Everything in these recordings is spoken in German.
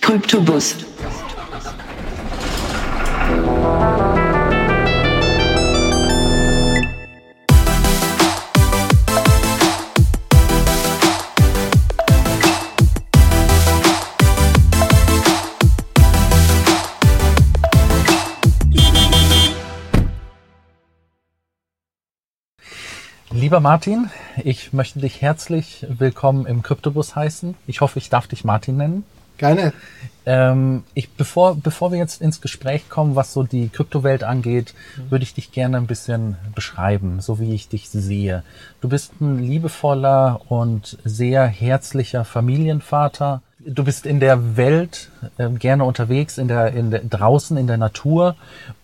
Kryptobus. Lieber Martin, ich möchte dich herzlich willkommen im Kryptobus heißen. Ich hoffe, ich darf dich Martin nennen. Gerne. Ähm, ich, bevor, bevor wir jetzt ins Gespräch kommen, was so die Kryptowelt angeht, würde ich dich gerne ein bisschen beschreiben, so wie ich dich sehe. Du bist ein liebevoller und sehr herzlicher Familienvater. Du bist in der Welt äh, gerne unterwegs, in der, in der, draußen in der Natur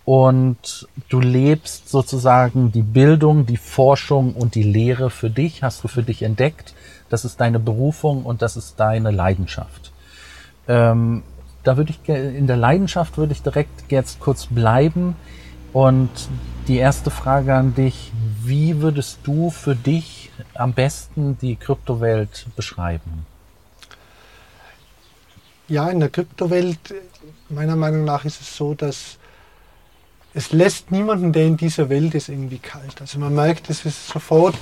und du lebst sozusagen die Bildung, die Forschung und die Lehre für dich, hast du für dich entdeckt. Das ist deine Berufung und das ist deine Leidenschaft. Ähm, da würde ich in der Leidenschaft würde ich direkt jetzt kurz bleiben und die erste Frage an dich: Wie würdest du für dich am besten die Kryptowelt beschreiben? Ja, in der Kryptowelt meiner Meinung nach ist es so, dass es lässt niemanden, der in dieser Welt ist, irgendwie kalt. Also man merkt, es ist sofort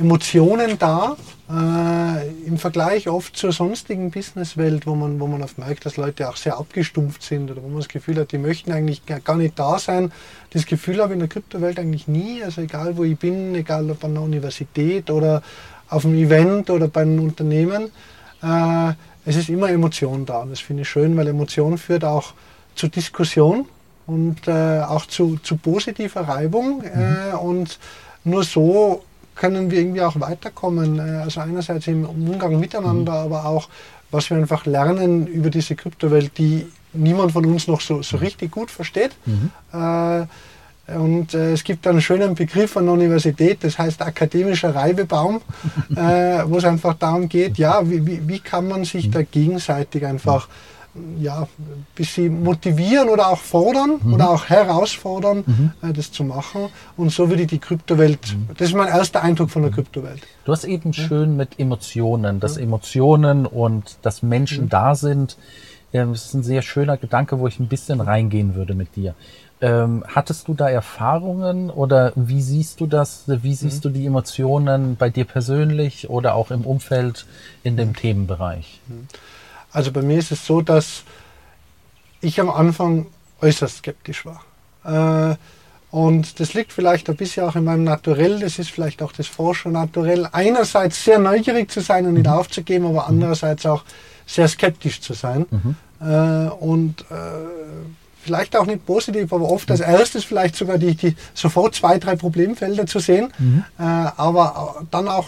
Emotionen da, äh, im Vergleich oft zur sonstigen Businesswelt, wo man, wo man oft merkt, dass Leute auch sehr abgestumpft sind oder wo man das Gefühl hat, die möchten eigentlich gar nicht da sein. Das Gefühl habe ich in der Kryptowelt eigentlich nie. Also egal wo ich bin, egal ob an der Universität oder auf einem Event oder bei einem Unternehmen, äh, es ist immer Emotion da. Und das finde ich schön, weil Emotion führt auch zur Diskussion und äh, auch zu, zu positiver Reibung. Äh, mhm. und nur so können wir irgendwie auch weiterkommen. Äh, also einerseits im Umgang miteinander, mhm. aber auch, was wir einfach lernen über diese Kryptowelt, die niemand von uns noch so, so mhm. richtig gut versteht. Mhm. Äh, und äh, es gibt einen schönen Begriff an der Universität, das heißt akademischer Reibebaum, äh, wo es einfach darum geht, ja, wie, wie, wie kann man sich mhm. da gegenseitig einfach ja, ein bisschen motivieren oder auch fordern mhm. oder auch herausfordern, mhm. äh, das zu machen. Und so würde ich die Kryptowelt, mhm. das ist mein erster Eindruck von der Kryptowelt. Du hast eben schön mit Emotionen, dass. Emotionen und dass Menschen da sind. Ähm, das ist ein sehr schöner Gedanke, wo ich ein bisschen reingehen würde mit dir. Ähm, hattest du da Erfahrungen oder wie siehst du das? Wie siehst mhm. du die Emotionen bei dir persönlich oder auch im Umfeld in dem mhm. Themenbereich? Mhm. Also bei mir ist es so, dass ich am Anfang äußerst skeptisch war. Äh, und das liegt vielleicht ein bisschen auch in meinem Naturell, das ist vielleicht auch das Forscher-Naturell. Einerseits sehr neugierig zu sein und nicht mhm. aufzugeben, aber andererseits auch sehr skeptisch zu sein. Mhm. Äh, und äh, vielleicht auch nicht positiv, aber oft als erstes vielleicht sogar die, die sofort zwei, drei Problemfelder zu sehen, mhm. äh, aber dann auch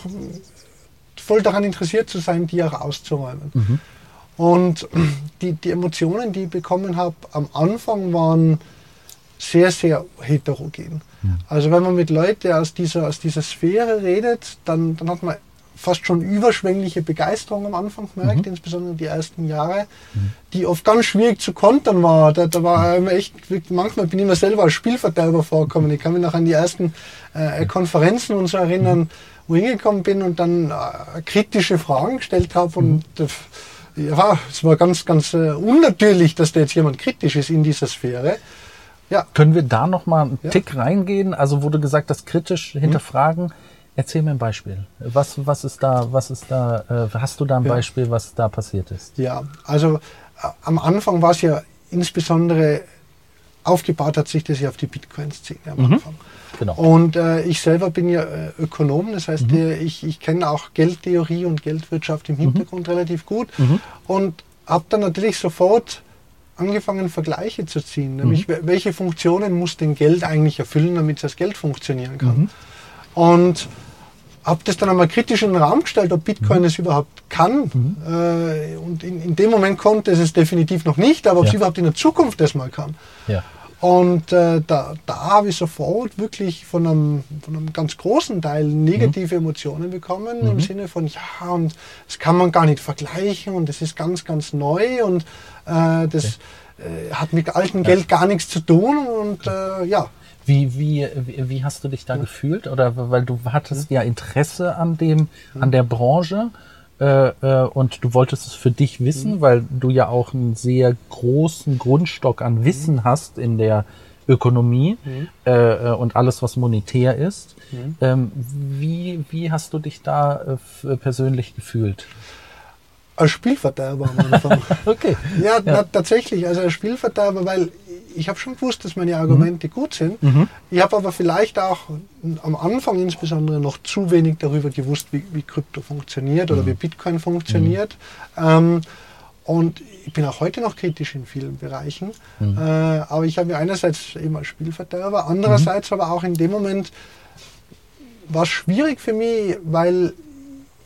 voll daran interessiert zu sein, die auch auszuräumen. Und die, die Emotionen, die ich bekommen habe am Anfang, waren sehr, sehr heterogen. Ja. Also wenn man mit Leuten aus dieser, aus dieser Sphäre redet, dann, dann hat man fast schon überschwängliche Begeisterung am Anfang gemerkt, mhm. insbesondere die ersten Jahre, mhm. die oft ganz schwierig zu kontern war. Da, da war immer echt, manchmal bin ich mir selber als Spielverderber vorgekommen. Ich kann mich noch an die ersten äh, Konferenzen und so erinnern, mhm. wo ich hingekommen bin und dann äh, kritische Fragen gestellt habe und mhm. Ja, es war ganz, ganz äh, unnatürlich, dass da jetzt jemand kritisch ist in dieser Sphäre. Ja. Können wir da noch mal einen ja. Tick reingehen? Also wurde gesagt, das kritisch hinterfragen. Mhm Erzähl mir ein Beispiel. Was, was ist da, was ist da, äh, hast du da ein ja. Beispiel, was da passiert ist? Ja, also äh, am Anfang war es ja insbesondere aufgebaut hat sich das ja auf die Bitcoin-Szene am mhm. Anfang. Genau. Und äh, ich selber bin ja äh, Ökonom, das heißt, mhm. äh, ich, ich kenne auch Geldtheorie und Geldwirtschaft im mhm. Hintergrund mhm. relativ gut mhm. und habe dann natürlich sofort angefangen, Vergleiche zu ziehen, nämlich mhm. welche Funktionen muss denn Geld eigentlich erfüllen, damit das Geld funktionieren kann. Und habe das dann einmal kritisch in den Raum gestellt, ob Bitcoin mhm. es überhaupt kann. Mhm. Äh, und in, in, dem Moment konnte es es definitiv noch nicht, aber ob ja. es überhaupt in der Zukunft das mal kann. Ja. Und äh, da, da habe ich sofort wirklich von einem, von einem ganz großen Teil negative mhm. Emotionen bekommen, im mhm. Sinne von, ja, und das kann man gar nicht vergleichen und das ist ganz, ganz neu und äh, das okay. Äh, hat mit altem Geld gar nichts zu tun und äh, ja. Wie, wie, wie hast du dich da ja. gefühlt? Oder weil du hattest ja, ja Interesse an dem, an der Branche. Äh, äh, und du wolltest es für dich wissen, weil du ja auch einen sehr großen Grundstock an Wissen hast in der Ökonomie äh, äh, und alles, was monetär ist. Ähm, wie, wie hast du dich da äh, persönlich gefühlt? Als Spielverderber am Anfang. Okay. ja, Ja. Na, tatsächlich, also als Spielverderber, weil ich habe schon gewusst, dass meine Argumente gut sind. Ich habe aber vielleicht auch am Anfang insbesondere noch zu wenig darüber gewusst, wie, wie Krypto funktioniert oder wie Bitcoin funktioniert. Ähm, und ich bin auch heute noch kritisch in vielen Bereichen. Äh, aber ich habe mir einerseits eben als Spielverderber, andererseits aber auch in dem Moment war es schwierig für mich, weil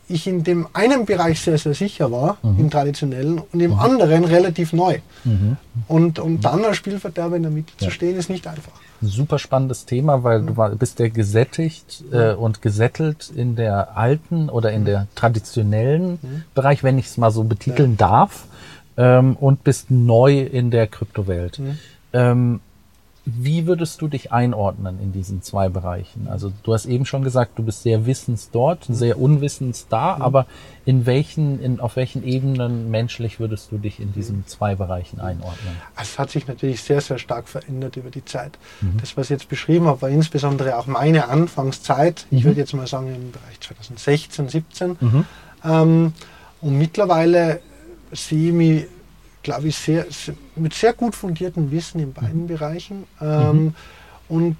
ich in dem einen Bereich sehr, sehr sicher war, im traditionellen, und im anderen relativ neu. Und, und dann als Spielverderber in der Mitte zu stehen, ist nicht einfach. Ein super spannendes Thema, weil du war, bist ja gesättigt äh, und gesättelt in der alten oder in der traditionellen Bereich, wenn ich es mal so betiteln darf, ähm, und bist neu in der Kryptowelt. Ähm, wie würdest du dich einordnen in diesen zwei Bereichen? Also du hast eben schon gesagt, du bist sehr wissens dort, sehr unwissens da, aber in welchen, in, auf welchen Ebenen menschlich würdest du dich in diesen zwei Bereichen einordnen? Es hat sich natürlich sehr, sehr stark verändert über die Zeit. Das, was ich jetzt beschrieben habe, war insbesondere auch meine Anfangszeit. Ich würde jetzt mal sagen im Bereich 2016, 17. Ähm, und mittlerweile sehe ich mich, glaube ich, sehr, mit sehr gut fundiertem Wissen in beiden Bereichen. Ähm, Und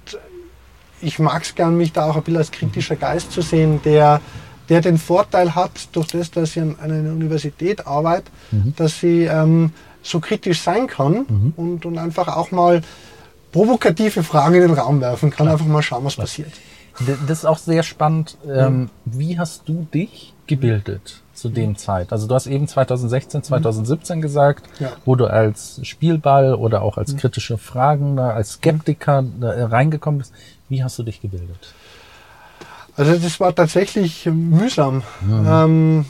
ich mag es gern, mich da auch ein bisschen als kritischer Geist zu sehen, der, der den Vorteil hat, durch das, dass ich an, einer Universität arbeite, dass sie ähm, so kritisch sein kann und, und einfach auch mal provokative Fragen in den Raum werfen kann, einfach mal schauen, was passiert. Das ist auch sehr spannend. Ähm, wie hast du dich gebildet zu dem Zeit? Also du hast eben 2016, 2017 gesagt, Ja. wo du als Spielball oder auch als kritische Fragender, als Skeptiker äh, reingekommen bist. Wie hast du dich gebildet? Also das war tatsächlich mühsam. Ähm,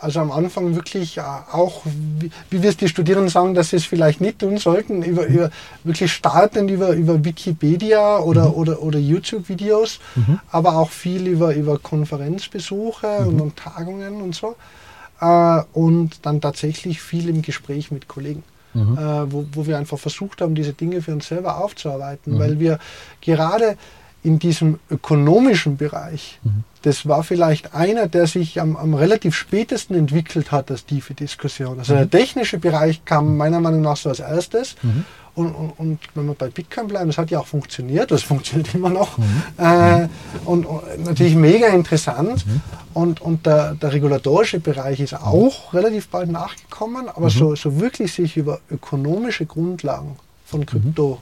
also am Anfang wirklich äh, auch, wie, wie wir es die Studierenden sagen, dass sie es vielleicht nicht tun sollten, über, über wirklich startend über, über Wikipedia oder, oder, oder YouTube-Videos, aber auch viel über, über Konferenzbesuche und, und Tagungen und so. Äh, und dann tatsächlich viel im Gespräch mit Kollegen. Äh, wo, wo wir einfach versucht haben, diese Dinge für uns selber aufzuarbeiten, weil wir gerade in diesem ökonomischen Bereich, das war vielleicht einer, der sich am, am relativ spätesten entwickelt hat als tiefe Diskussion. Also der technische Bereich kam meiner Meinung nach so als erstes. Und, und, und wenn wir bei Bitcoin bleiben, das hat ja auch funktioniert, das funktioniert immer noch. Äh, und, und natürlich mega interessant. Und, und der, der regulatorische Bereich ist auch relativ bald nachgekommen, aber so, so wirklich sich über ökonomische Grundlagen von Krypto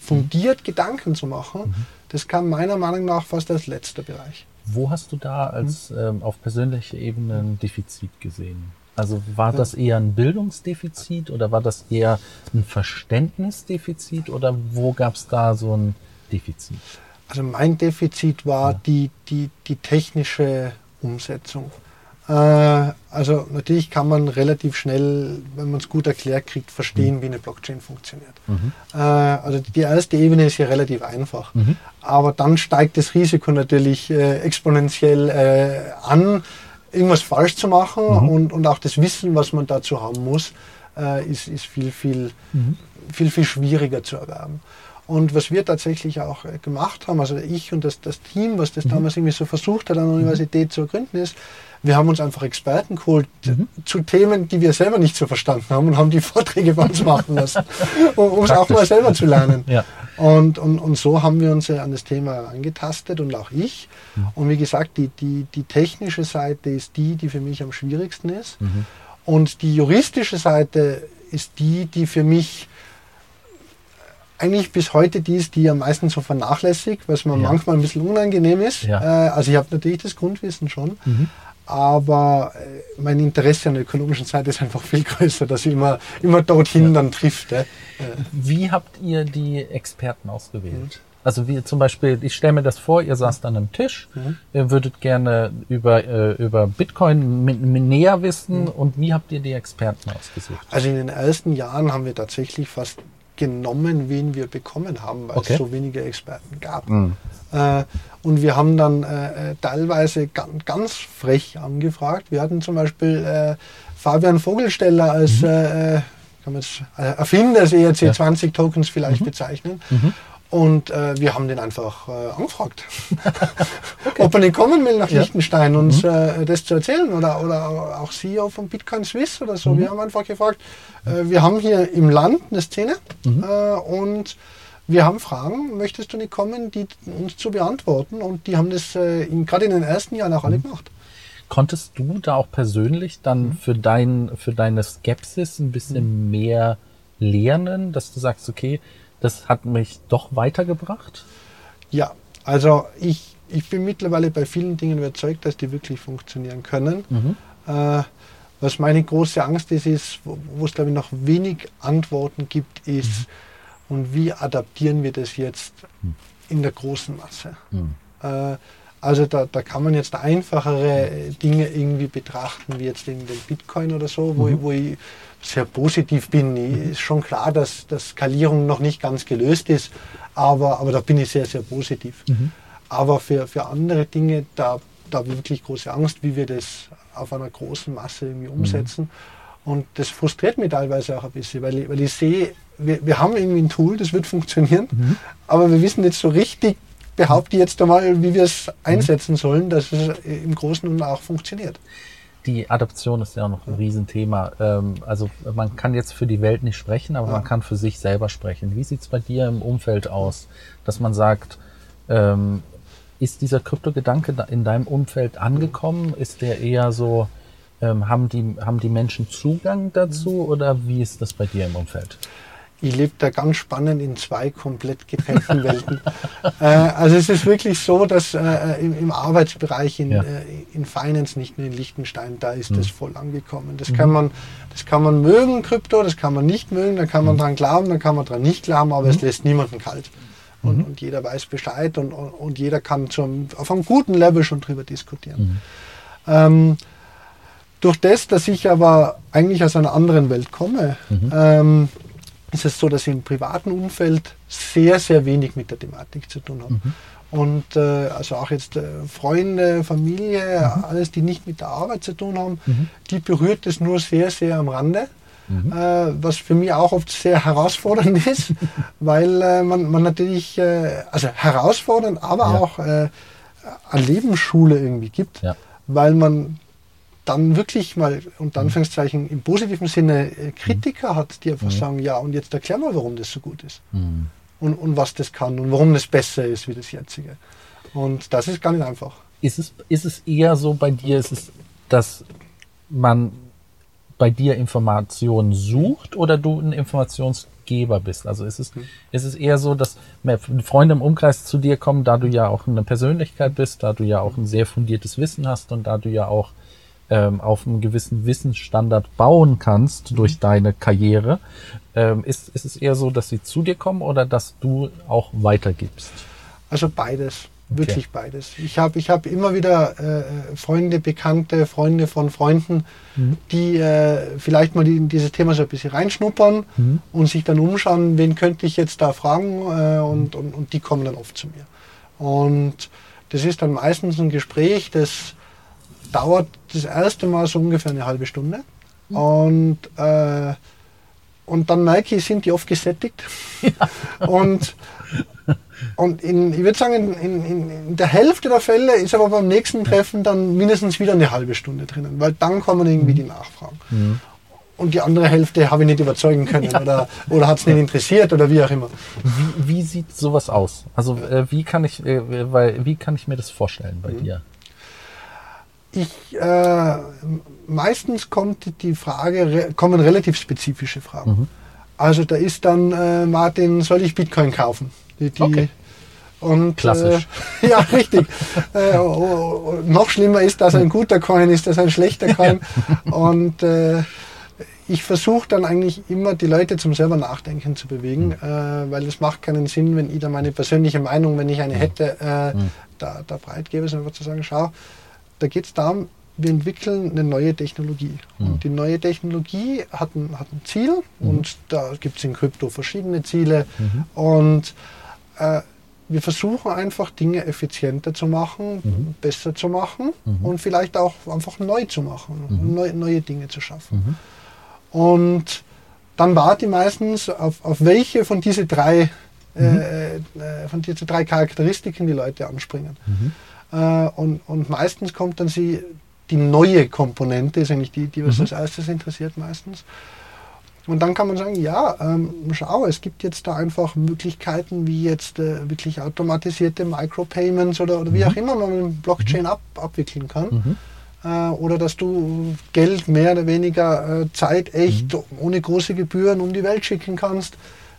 fundiert Gedanken zu machen, das kam meiner Meinung nach fast als letzter Bereich. Wo hast du da als ähm, auf persönlicher Ebene ein Defizit gesehen? Also war das eher ein Bildungsdefizit oder war das eher ein Verständnisdefizit oder wo gab es da so ein Defizit? Also mein Defizit war die, die, die technische Umsetzung. Äh, also natürlich kann man relativ schnell, wenn man es gut erklärt kriegt, verstehen, wie eine Blockchain funktioniert. Äh, also die erste Ebene ist ja relativ einfach. Aber dann steigt das Risiko natürlich äh, exponentiell äh, an, irgendwas falsch zu machen und, und auch das Wissen, was man dazu haben muss, äh, ist, ist viel, viel, viel, viel schwieriger zu erwerben. Und was wir tatsächlich auch gemacht haben, also ich und das, das Team, was das damals irgendwie so versucht hat, an der Universität zu ergründen, ist, wir haben uns einfach Experten geholt zu Themen, die wir selber nicht so verstanden haben und haben die Vorträge bei uns machen lassen, um es auch mal selber zu lernen. Ja. Und, und, und so haben wir uns äh, an das Thema angetastet und auch ich. Und wie gesagt, die, die, die technische Seite ist die, die für mich am schwierigsten ist. Und die juristische Seite ist die, die für mich eigentlich bis heute die ist, die am meisten so vernachlässigt, was mir Ja. manchmal ein bisschen unangenehm ist. Ja. Äh, also ich habe natürlich das Grundwissen schon, aber äh, mein Interesse an der ökonomischen Seite ist einfach viel größer, dass ich immer, immer dorthin dann trifft. Äh. Wie habt ihr die Experten ausgewählt? Also wie zum Beispiel, ich stelle mir das vor, ihr saßt an einem Tisch, ihr würdet gerne über, äh, über Bitcoin mit, mit näher wissen und wie habt ihr die Experten ausgesucht? Also in den ersten Jahren haben wir tatsächlich fast genommen, wen wir bekommen haben, weil Okay. es so wenige Experten gab. Mhm. Äh, Äh, und wir haben dann äh, äh teilweise ganz, ganz, frech angefragt. Wir hatten zum Beispiel äh, Fabian Vogelsteller als mhm. äh, kann man jetzt, Erfinder des ERC20-Tokens vielleicht mhm. bezeichnen. Mhm. Und äh, wir haben den einfach äh, angefragt, okay. ob er nicht kommen will nach ja. Liechtenstein und mhm. äh, das zu erzählen oder, oder auch CEO von Bitcoin Swiss oder so. Mhm. Wir haben einfach gefragt, äh, wir haben hier im Land eine Szene mhm. Äh, und wir haben Fragen, möchtest du nicht kommen, die uns zu beantworten? Und die haben das äh, gerade in den ersten Jahren auch alle mhm. gemacht. Konntest du da auch persönlich dann mhm. für, dein, für deine Skepsis ein bisschen mhm. mehr lernen, dass du sagst, okay, das hat mich doch weitergebracht? Ja, also ich, ich bin mittlerweile bei vielen Dingen überzeugt, dass die wirklich funktionieren können. Mhm. Äh, was meine große Angst ist, ist, wo, wo es glaube ich noch wenig Antworten gibt, ist, mhm. Und wie adaptieren wir das jetzt mhm. in der großen Masse? Mhm. Äh, also da, da kann man jetzt einfachere Dinge irgendwie betrachten, wie jetzt den, Bitcoin oder so, wo, mhm. wo ich sehr positiv bin. Ich, ist schon klar, dass, dass Skalierung noch nicht ganz gelöst ist, aber, aber da bin ich sehr, sehr positiv. Mhm. Aber für, für andere Dinge, da, da habe ich wirklich große Angst, wie wir das auf einer großen Masse irgendwie mhm. umsetzen. Mhm. Und das frustriert mich teilweise auch ein bisschen, weil ich, weil ich sehe, wir, wir haben irgendwie ein Tool, das wird funktionieren, mhm. aber wir wissen nicht so richtig, behaupte ich jetzt einmal, wie wir es einsetzen sollen, dass es im Großen und auch funktioniert die Adoption ist ja auch noch ein Riesenthema. Ähm, also man kann jetzt für die Welt nicht sprechen, aber ja. man kann für sich selber sprechen. Wie sieht es bei dir im Umfeld aus, dass man sagt, ähm, ist dieser Kryptogedanke in deinem Umfeld angekommen? Ist der eher so, ähm, haben, die, haben die Menschen Zugang dazu oder wie ist das bei dir im Umfeld? ich lebe da ganz spannend in zwei komplett getrennten Welten. äh, also es ist wirklich so, dass äh, im, im, Arbeitsbereich in, ja. äh, in Finance, nicht nur in Liechtenstein, da ist mhm. das voll angekommen. Das mhm. kann man, das kann man mögen, Krypto, das kann man nicht mögen, da kann man mhm. dran glauben, da kann man dran nicht glauben, aber es mhm. lässt niemanden kalt. Und, mhm. und, jeder weiß Bescheid und, und, und jeder kann zum, auf einem guten Level schon drüber diskutieren. Mhm. Ähm, durch das, dass ich aber eigentlich aus einer anderen Welt komme, ähm, ist es so, dass ich im privaten Umfeld sehr, sehr wenig mit der Thematik zu tun habe. Mhm. Und äh, also auch jetzt äh, Freunde, Familie, mhm. alles, die nicht mit der Arbeit zu tun haben, mhm. die berührt es nur sehr, sehr am Rande. Mhm. Äh, was für mich auch oft sehr herausfordernd ist, weil äh, man, man natürlich, äh, also herausfordernd, aber ja. auch äh, eine Lebensschule irgendwie gibt, ja. weil man dann wirklich mal, unter mhm. Anführungszeichen, im positiven Sinne äh, Kritiker hat, die einfach mhm. sagen, ja, und jetzt erklär mal, warum das so gut ist. Mhm. Und, und was das kann und warum das besser ist wie das jetzige. Und das ist gar nicht einfach. Ist es, ist es eher so bei dir, ist es, dass man bei dir Informationen sucht oder du ein Informationsgeber bist? Also ist es, mhm. ist es eher so, dass mehr Freunde im Umkreis zu dir kommen, da du ja auch eine Persönlichkeit bist, da du ja auch ein sehr fundiertes Wissen hast und da du ja auch ähm, auf einem gewissen Wissensstandard bauen kannst mhm. durch deine Karriere, ähm, ist, ist es eher so, dass sie zu dir kommen oder dass du auch weitergibst? Also beides. Okay. Wirklich beides. Ich habe ich hab immer wieder äh, Freunde, Bekannte, Freunde von Freunden, mhm. die äh, vielleicht mal in dieses Thema so ein bisschen reinschnuppern mhm. und sich dann umschauen, wen könnte ich jetzt da fragen äh, und, und, und die kommen dann oft zu mir. Und das ist dann meistens ein Gespräch, das dauert das erste Mal so ungefähr eine halbe Stunde. Mhm. Und, äh, und dann merke ich, sind die oft gesättigt. Ja. Und, und in, ich würde sagen, in, in, in, der Hälfte der Fälle ist aber beim nächsten Treffen dann mindestens wieder eine halbe Stunde drinnen, weil dann kommen irgendwie mhm. die Nachfragen. Mhm. Und die andere Hälfte habe ich nicht überzeugen können ja. oder, oder hat es nicht interessiert oder wie auch immer. Wie, wie sieht sowas aus? Also äh, wie, kann ich, äh, weil, wie kann ich mir das vorstellen bei mhm. dir? Ich, äh, meistens kommt die Frage, kommen relativ spezifische Fragen. Mhm. Also da ist dann, äh, Martin, soll ich Bitcoin kaufen? Die, die, okay. Und, Klassisch. Äh, ja, richtig. äh, oh, oh, noch schlimmer ist, dass ein guter Coin ist, dass ein schlechter Coin. und äh, ich versuche dann eigentlich immer die Leute zum selber Nachdenken zu bewegen, mhm. äh, weil es macht keinen Sinn, wenn ich da meine persönliche Meinung, wenn ich eine mhm. hätte, äh, mhm. da, da breit gebe, sondern einfach zu sagen, schau, da geht es darum, wir entwickeln eine neue Technologie. Mhm. Und die neue Technologie hat ein, hat ein Ziel mhm. und da gibt es in Krypto verschiedene Ziele. Mhm. Und äh, wir versuchen einfach Dinge effizienter zu machen, Mhm. besser zu machen Mhm. und vielleicht auch einfach neu zu machen, Mhm. neu, neue Dinge zu schaffen. Und dann warte ich meistens auf, auf welche von diese drei, Mhm. äh, äh, von diese drei Charakteristiken die Leute anspringen. Mhm. Äh, und, und meistens kommt dann sie, die neue Komponente, ist eigentlich die, die was Mhm. als erstes interessiert meistens. Und dann kann man sagen, ja, ähm, schau, es gibt jetzt da einfach Möglichkeiten, wie jetzt äh, wirklich automatisierte Micropayments oder, oder wie Mhm. auch immer man mit Blockchain ab, abwickeln kann. Mhm. Äh, oder dass du Geld mehr oder weniger äh, Zeit echt Mhm. ohne große Gebühren um die Welt schicken kannst.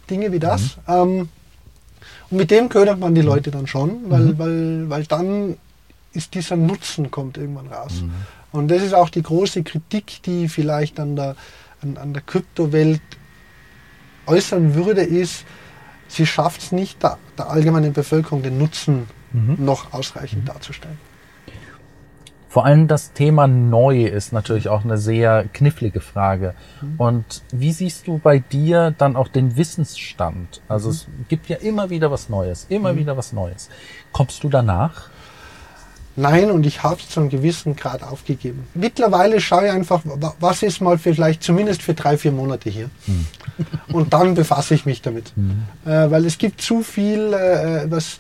Dinge wie das. Mhm. Ähm, und mit dem ködert man die Leute dann schon, weil, Mhm. weil, weil dann ist dieser Nutzen kommt irgendwann raus. Mhm. Und das ist auch die große Kritik, die vielleicht an der, an, an der Kryptowelt äußern würde, ist, sie schafft es nicht, der, der allgemeinen Bevölkerung den Nutzen Mhm. noch ausreichend darzustellen. Vor allem das Thema neu ist natürlich auch eine sehr knifflige Frage. Mhm. Und wie siehst du bei dir dann auch den Wissensstand? Mhm. Also es gibt ja immer wieder was Neues, immer wieder was Neues. Kommst du danach? Nein, und ich habe es zu einem gewissen Grad aufgegeben. Mittlerweile schaue ich einfach, wa- was ist mal vielleicht zumindest für drei, vier Monate hier. Und dann befasse ich mich damit. Äh, weil es gibt zu viel, äh, was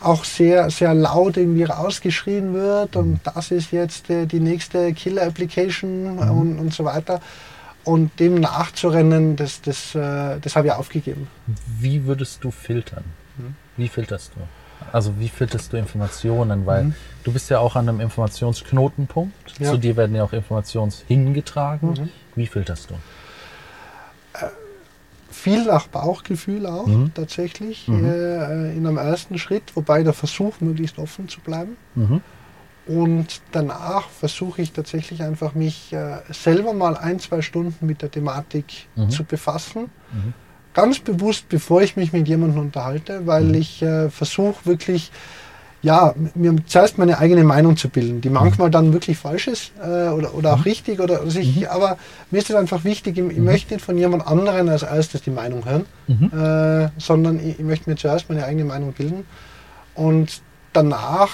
auch sehr, sehr laut irgendwie rausgeschrien wird und das ist jetzt äh, die nächste Killer-Application und, und so weiter. Und dem nachzurennen, das, das, äh, das habe ich aufgegeben. Wie würdest du filtern? Mhm. Wie filterst du? Also wie filterst du Informationen? Weil Mhm. du bist ja auch an einem Informationsknotenpunkt. Ja. Zu dir werden ja auch Informationen hingetragen. Mhm. Wie filterst du? Viel nach Bauchgefühl auch Mhm. tatsächlich Mhm. äh, in einem ersten Schritt, wobei der Versuch möglichst offen zu bleiben. Mhm. Und danach versuche ich tatsächlich einfach mich äh, selber mal ein, zwei Stunden mit der Thematik Mhm. zu befassen. Mhm. Ganz bewusst, bevor ich mich mit jemandem unterhalte, weil Mhm. ich äh, versuche wirklich, ja, mir zuerst meine eigene Meinung zu bilden, die manchmal dann wirklich falsch ist äh, oder, oder auch richtig. Oder, also ich, Mhm. Aber mir ist es einfach wichtig, ich, ich möchte nicht von jemand anderen als erstes die Meinung hören, Mhm. äh, sondern ich, ich möchte mir zuerst meine eigene Meinung bilden. Und danach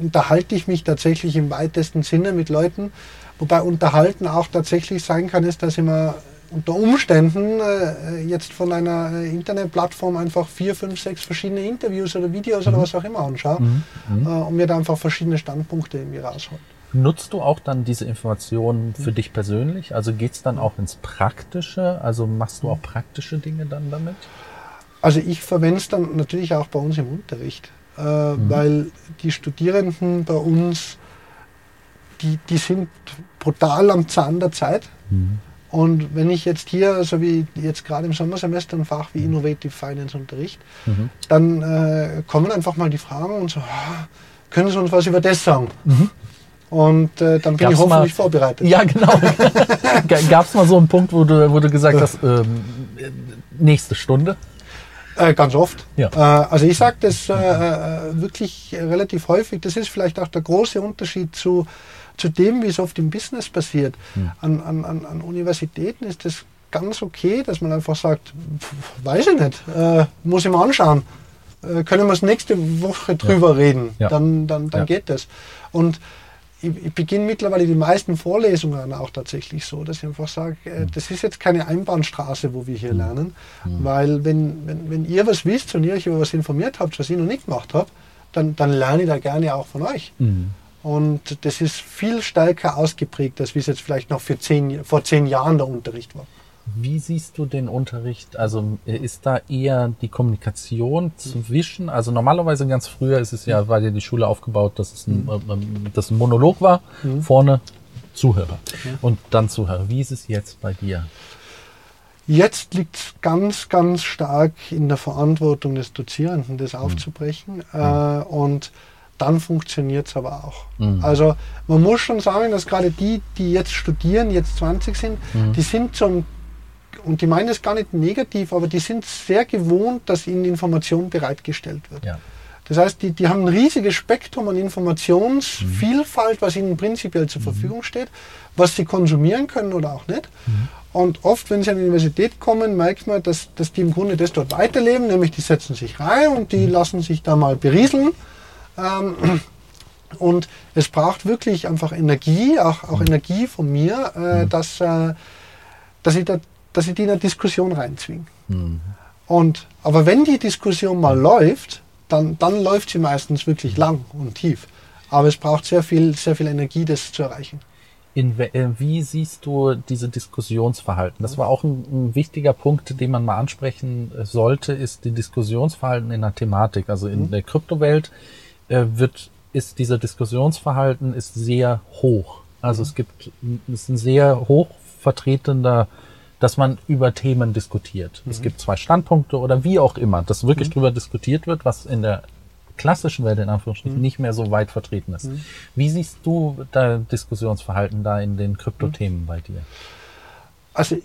unterhalte ich mich tatsächlich im weitesten Sinne mit Leuten, wobei unterhalten auch tatsächlich sein kann, ist, dass ich mir unter Umständen äh, jetzt von einer äh, Internetplattform einfach vier, fünf, sechs verschiedene Interviews oder Videos oder was auch immer anschaue Mhm. Mhm. äh, und mir da einfach verschiedene Standpunkte irgendwie rausholen. Nutzt du auch dann diese Informationen für dich persönlich? Also geht's dann auch ins Praktische? Also machst du auch praktische Dinge dann damit? Also ich verwende es dann natürlich auch bei uns im Unterricht, äh, weil die Studierenden bei uns, die, die sind brutal am Zahn der Zeit. Und wenn ich jetzt hier, so wie jetzt gerade im Sommersemester ein Fach wie Innovative Finance unterricht, Mhm. dann äh, kommen einfach mal die Fragen und so, ah, können Sie uns was über das sagen? Und äh, dann bin Gab's ich hoffentlich mal- vorbereitet. Ja, genau. Gab es mal so einen Punkt, wo du, wo du gesagt hast, ähm, äh, nächste Stunde? Äh, ganz oft. Ja. Äh, also ich sage das äh, äh, wirklich relativ häufig. Das ist vielleicht auch der große Unterschied zu, zu dem, wie es oft im Business passiert. Hm. An, an, an, Universitäten ist das ganz okay, dass man einfach sagt, pf, weiß ich nicht, äh, muss ich mal anschauen. Äh, können wir es nächste Woche drüber reden, Ja. dann, dann, dann Ja. geht das. Und ich, ich beginne mittlerweile die meisten Vorlesungen auch tatsächlich so, dass ich einfach sage, äh, Hm. das ist jetzt keine Einbahnstraße, wo wir hier lernen, weil wenn, wenn, wenn ihr was wisst und ihr euch über was informiert habt, was ich noch nicht gemacht habe, dann, dann lerne ich da gerne auch von euch. Mhm. Und das ist viel stärker ausgeprägt, als wie es jetzt vielleicht noch für zehn, vor zehn Jahren der Unterricht war. Wie siehst du den Unterricht? Also äh, ist da eher die Kommunikation zwischen, also normalerweise ganz früher ist es ja, war ja die Schule aufgebaut, dass es ein, ähm, dass ein Monolog war, vorne Zuhörer und dann Zuhörer. Wie ist es jetzt bei dir? Jetzt liegt es ganz, ganz stark in der Verantwortung des Dozierenden, das aufzubrechen. Äh, und dann funktioniert es aber auch. Mhm. Also man muss schon sagen, dass gerade die, die jetzt studieren, jetzt 20 sind, die sind zum, und die meinen es gar nicht negativ, aber die sind sehr gewohnt, dass ihnen Information bereitgestellt wird. Ja. Das heißt, die, die haben ein riesiges Spektrum an Informationsvielfalt, was ihnen prinzipiell zur Verfügung steht, was sie konsumieren können oder auch nicht. Und oft, wenn sie an die Universität kommen, merkt man, dass, dass die im Grunde das dort weiterleben, nämlich die setzen sich rein und die lassen sich da mal berieseln. Ähm, und es braucht wirklich einfach Energie, auch, auch Energie von mir, äh, dass, äh, dass, ich da, dass ich die in eine Diskussion reinzwinge. Mhm. Und, aber wenn die Diskussion mal läuft, dann, dann läuft sie meistens wirklich lang und tief. Aber es braucht sehr viel, sehr viel Energie, das zu erreichen. In, äh, wie siehst du diese Diskussionsverhalten? Das war auch ein, ein wichtiger Punkt, den man mal ansprechen sollte, ist die Diskussionsverhalten in der Thematik. Also in der Kryptowelt wird, ist dieser Diskussionsverhalten ist sehr hoch. Also es gibt, es ist ein sehr hoch vertretener, dass man über Themen diskutiert. Es gibt zwei Standpunkte oder wie auch immer, dass wirklich drüber diskutiert wird, was in der klassischen Welt in Anführungsstrichen nicht mehr so weit vertreten ist. Wie siehst du da Diskussionsverhalten da in den Kryptothemen bei dir? Also